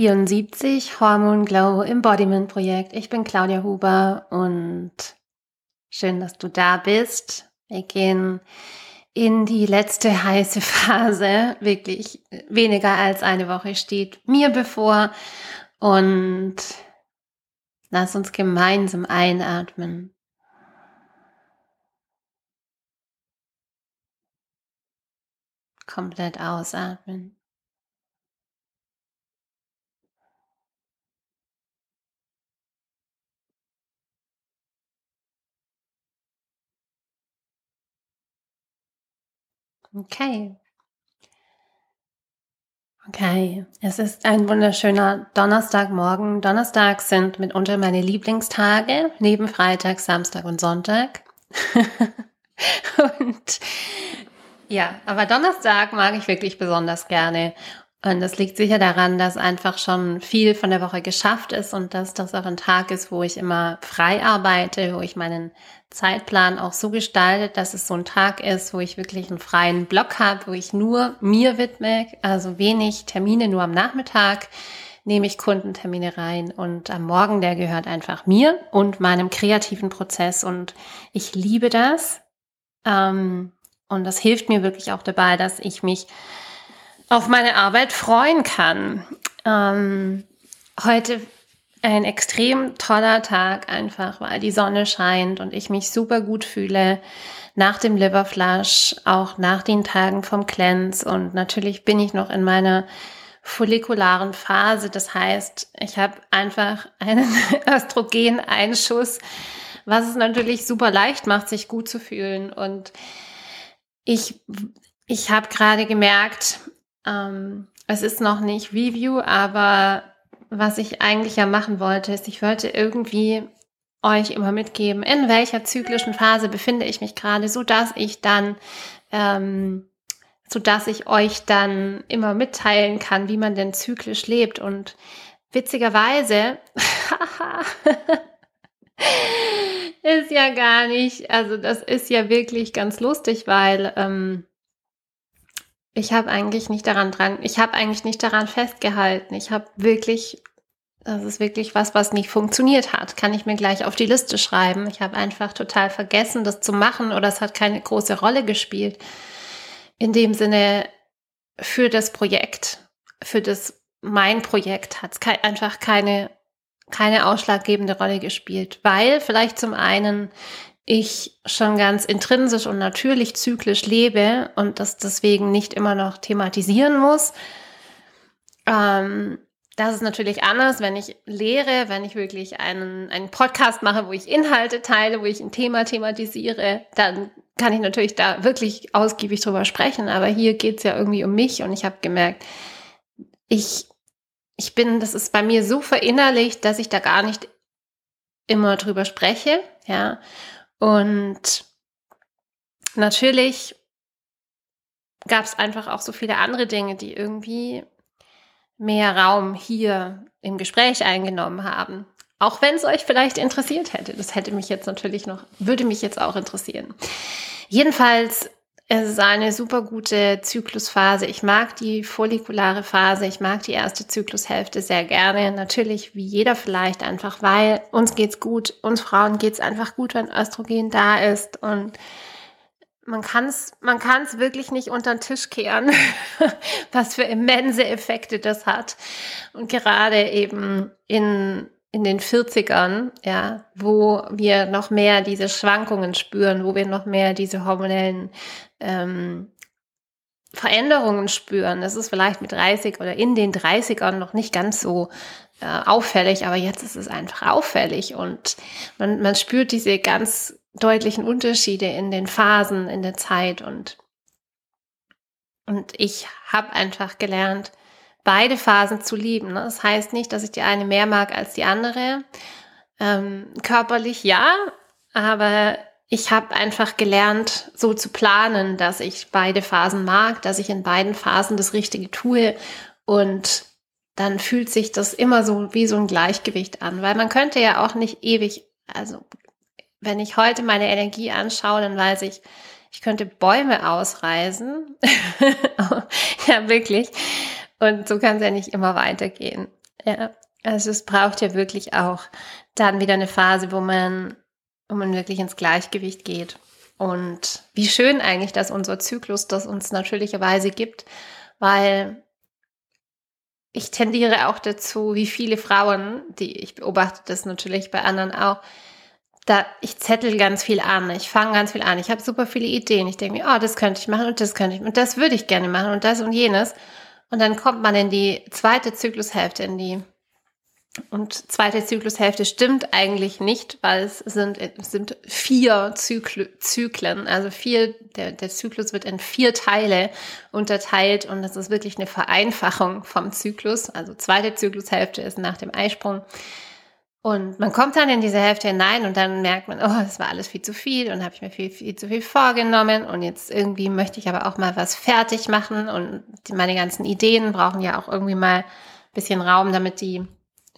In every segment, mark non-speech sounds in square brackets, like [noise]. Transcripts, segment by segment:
74 Hormone Glow Embodiment Projekt. Ich bin Claudia Huber und schön, dass du da bist. Wir gehen in die letzte [laughs] heiße Phase. Wirklich weniger als eine Woche steht mir bevor und lass uns gemeinsam einatmen. Komplett ausatmen. Okay. Okay, es ist ein wunderschöner Donnerstagmorgen. Donnerstag sind mitunter meine Lieblingstage, neben Freitag, Samstag und Sonntag. [laughs] und ja, aber Donnerstag mag ich wirklich besonders gerne. Und das liegt sicher daran, dass einfach schon viel von der Woche geschafft ist und dass das auch ein Tag ist, wo ich immer frei arbeite, wo ich meinen Zeitplan auch so gestalte, dass es so ein Tag ist, wo ich wirklich einen freien Block habe, wo ich nur mir widme, also wenig Termine, nur am Nachmittag nehme ich Kundentermine rein und am Morgen, der gehört einfach mir und meinem kreativen Prozess und ich liebe das. Ähm, und das hilft mir wirklich auch dabei, dass ich mich auf meine Arbeit freuen kann. Ähm, heute ein extrem toller Tag einfach, weil die Sonne scheint und ich mich super gut fühle nach dem Liverflush, auch nach den Tagen vom Cleanse und natürlich bin ich noch in meiner follikularen Phase. Das heißt, ich habe einfach einen [laughs] Östrogeneinschuss, was es natürlich super leicht macht, sich gut zu fühlen und ich, ich habe gerade gemerkt, ähm, es ist noch nicht Review, aber was ich eigentlich ja machen wollte, ist, ich wollte irgendwie euch immer mitgeben, in welcher zyklischen Phase befinde ich mich gerade, so dass ich dann, ähm, so dass ich euch dann immer mitteilen kann, wie man denn zyklisch lebt. Und witzigerweise [laughs] ist ja gar nicht, also das ist ja wirklich ganz lustig, weil ähm, ich habe eigentlich nicht daran dran, ich habe eigentlich nicht daran festgehalten. Ich habe wirklich, das ist wirklich was, was nicht funktioniert hat. Kann ich mir gleich auf die Liste schreiben. Ich habe einfach total vergessen, das zu machen oder es hat keine große Rolle gespielt. In dem Sinne, für das Projekt, für das mein Projekt hat es einfach keine, keine ausschlaggebende Rolle gespielt, weil vielleicht zum einen ich schon ganz intrinsisch und natürlich zyklisch lebe und das deswegen nicht immer noch thematisieren muss. Ähm, das ist natürlich anders, wenn ich lehre, wenn ich wirklich einen, einen Podcast mache, wo ich Inhalte teile, wo ich ein Thema thematisiere, dann kann ich natürlich da wirklich ausgiebig drüber sprechen. Aber hier geht es ja irgendwie um mich und ich habe gemerkt, ich, ich bin, das ist bei mir so verinnerlicht, dass ich da gar nicht immer drüber spreche, ja. Und natürlich gab es einfach auch so viele andere Dinge, die irgendwie mehr Raum hier im Gespräch eingenommen haben. Auch wenn es euch vielleicht interessiert hätte. Das hätte mich jetzt natürlich noch, würde mich jetzt auch interessieren. Jedenfalls es ist eine super gute Zyklusphase. Ich mag die follikulare Phase. Ich mag die erste Zyklushälfte sehr gerne. Natürlich, wie jeder vielleicht, einfach weil uns geht's gut. Uns Frauen geht's einfach gut, wenn Östrogen da ist. Und man kann's, man kann's wirklich nicht unter den Tisch kehren, [laughs] was für immense Effekte das hat. Und gerade eben in in den 40ern, ja, wo wir noch mehr diese Schwankungen spüren, wo wir noch mehr diese hormonellen ähm, Veränderungen spüren. Das ist vielleicht mit 30 oder in den 30ern noch nicht ganz so äh, auffällig, aber jetzt ist es einfach auffällig und man, man spürt diese ganz deutlichen Unterschiede in den Phasen, in der Zeit und und ich habe einfach gelernt, beide Phasen zu lieben. Ne? Das heißt nicht, dass ich die eine mehr mag als die andere. Ähm, körperlich ja, aber ich habe einfach gelernt, so zu planen, dass ich beide Phasen mag, dass ich in beiden Phasen das Richtige tue und dann fühlt sich das immer so wie so ein Gleichgewicht an, weil man könnte ja auch nicht ewig, also wenn ich heute meine Energie anschaue, dann weiß ich, ich könnte Bäume ausreißen. [laughs] ja, wirklich. Und so kann es ja nicht immer weitergehen. Ja, also es braucht ja wirklich auch dann wieder eine Phase, wo man, wo man wirklich ins Gleichgewicht geht. Und wie schön eigentlich, dass unser Zyklus das uns natürlicherweise gibt, weil ich tendiere auch dazu, wie viele Frauen, die ich beobachte das natürlich bei anderen auch, da ich zettel ganz viel an, ich fange ganz viel an, ich habe super viele Ideen, ich denke mir, oh, das könnte ich machen und das könnte ich und das würde ich gerne machen und das und jenes und dann kommt man in die zweite Zyklushälfte, in die und zweite Zyklushälfte stimmt eigentlich nicht, weil es sind, es sind vier Zykl Zyklen. Also vier, der, der Zyklus wird in vier Teile unterteilt und das ist wirklich eine Vereinfachung vom Zyklus. Also zweite Zyklushälfte ist nach dem Eisprung. Und man kommt dann in diese Hälfte hinein und dann merkt man, oh, das war alles viel zu viel und habe ich mir viel, viel zu viel vorgenommen und jetzt irgendwie möchte ich aber auch mal was fertig machen und meine ganzen Ideen brauchen ja auch irgendwie mal ein bisschen Raum, damit die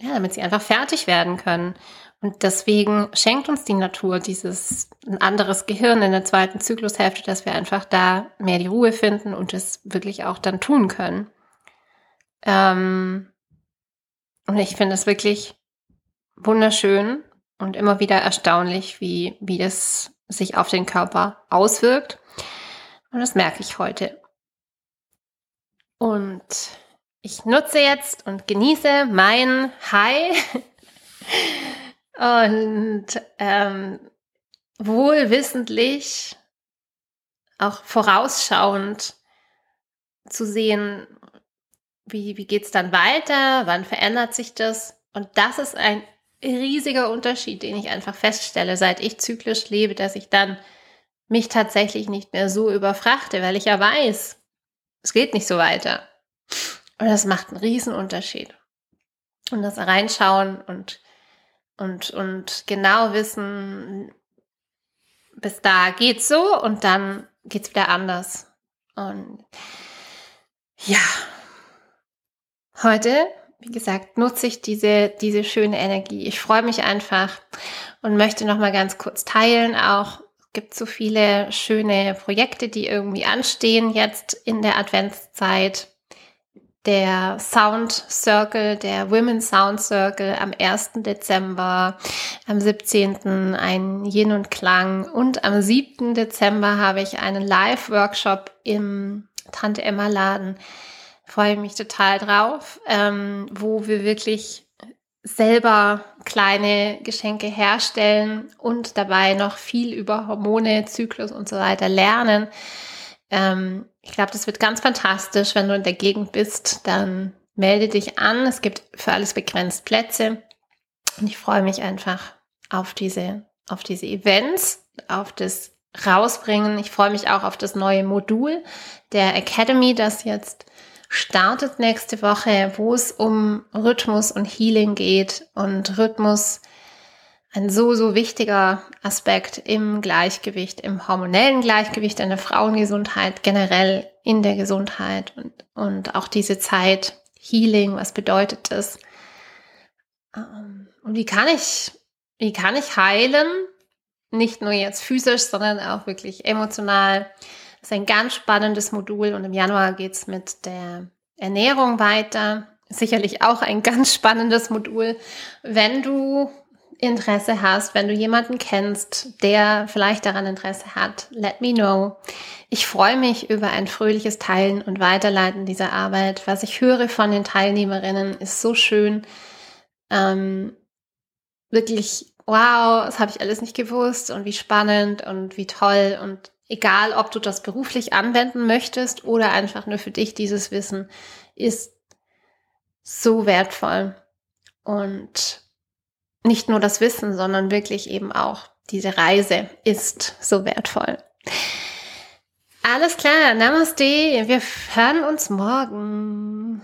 ja, damit sie einfach fertig werden können. Und deswegen schenkt uns die Natur dieses ein anderes Gehirn in der zweiten Zyklushälfte, dass wir einfach da mehr die Ruhe finden und es wirklich auch dann tun können. Ähm, und ich finde es wirklich wunderschön und immer wieder erstaunlich, wie, wie das sich auf den Körper auswirkt. Und das merke ich heute. Und ich nutze jetzt und genieße mein High [laughs] und ähm, wohlwissentlich, auch vorausschauend zu sehen, wie, wie geht es dann weiter, wann verändert sich das. Und das ist ein riesiger Unterschied, den ich einfach feststelle, seit ich zyklisch lebe, dass ich dann mich tatsächlich nicht mehr so überfrachte, weil ich ja weiß, es geht nicht so weiter. Und das macht einen riesen Unterschied. Und das Reinschauen und, und, und genau wissen, bis da geht's so und dann geht's wieder anders. Und ja, heute, wie gesagt, nutze ich diese, diese schöne Energie. Ich freue mich einfach und möchte noch mal ganz kurz teilen auch. Gibt so viele schöne Projekte, die irgendwie anstehen jetzt in der Adventszeit der Sound Circle, der Women's Sound Circle am 1. Dezember, am 17. ein Yin und Klang und am 7. Dezember habe ich einen Live-Workshop im Tante Emma Laden. Freue mich total drauf, ähm, wo wir wirklich selber kleine Geschenke herstellen und dabei noch viel über Hormone, Zyklus und so weiter lernen. Ähm, ich glaube, das wird ganz fantastisch. Wenn du in der Gegend bist, dann melde dich an. Es gibt für alles begrenzt Plätze. Und ich freue mich einfach auf diese, auf diese Events, auf das Rausbringen. Ich freue mich auch auf das neue Modul der Academy, das jetzt startet nächste Woche, wo es um Rhythmus und Healing geht und Rhythmus ein so, so wichtiger Aspekt im Gleichgewicht, im hormonellen Gleichgewicht, in der Frauengesundheit, generell in der Gesundheit und, und auch diese Zeit Healing, was bedeutet das? Ähm, und wie kann ich, wie kann ich heilen? Nicht nur jetzt physisch, sondern auch wirklich emotional. Das ist ein ganz spannendes Modul und im Januar geht's mit der Ernährung weiter. Sicherlich auch ein ganz spannendes Modul. Wenn du Interesse hast, wenn du jemanden kennst, der vielleicht daran Interesse hat, let me know. Ich freue mich über ein fröhliches Teilen und Weiterleiten dieser Arbeit. Was ich höre von den Teilnehmerinnen ist so schön. Ähm, wirklich, wow, das habe ich alles nicht gewusst und wie spannend und wie toll und egal, ob du das beruflich anwenden möchtest oder einfach nur für dich dieses Wissen, ist so wertvoll. Und nicht nur das Wissen, sondern wirklich eben auch diese Reise ist so wertvoll. Alles klar, Namaste. Wir hören uns morgen.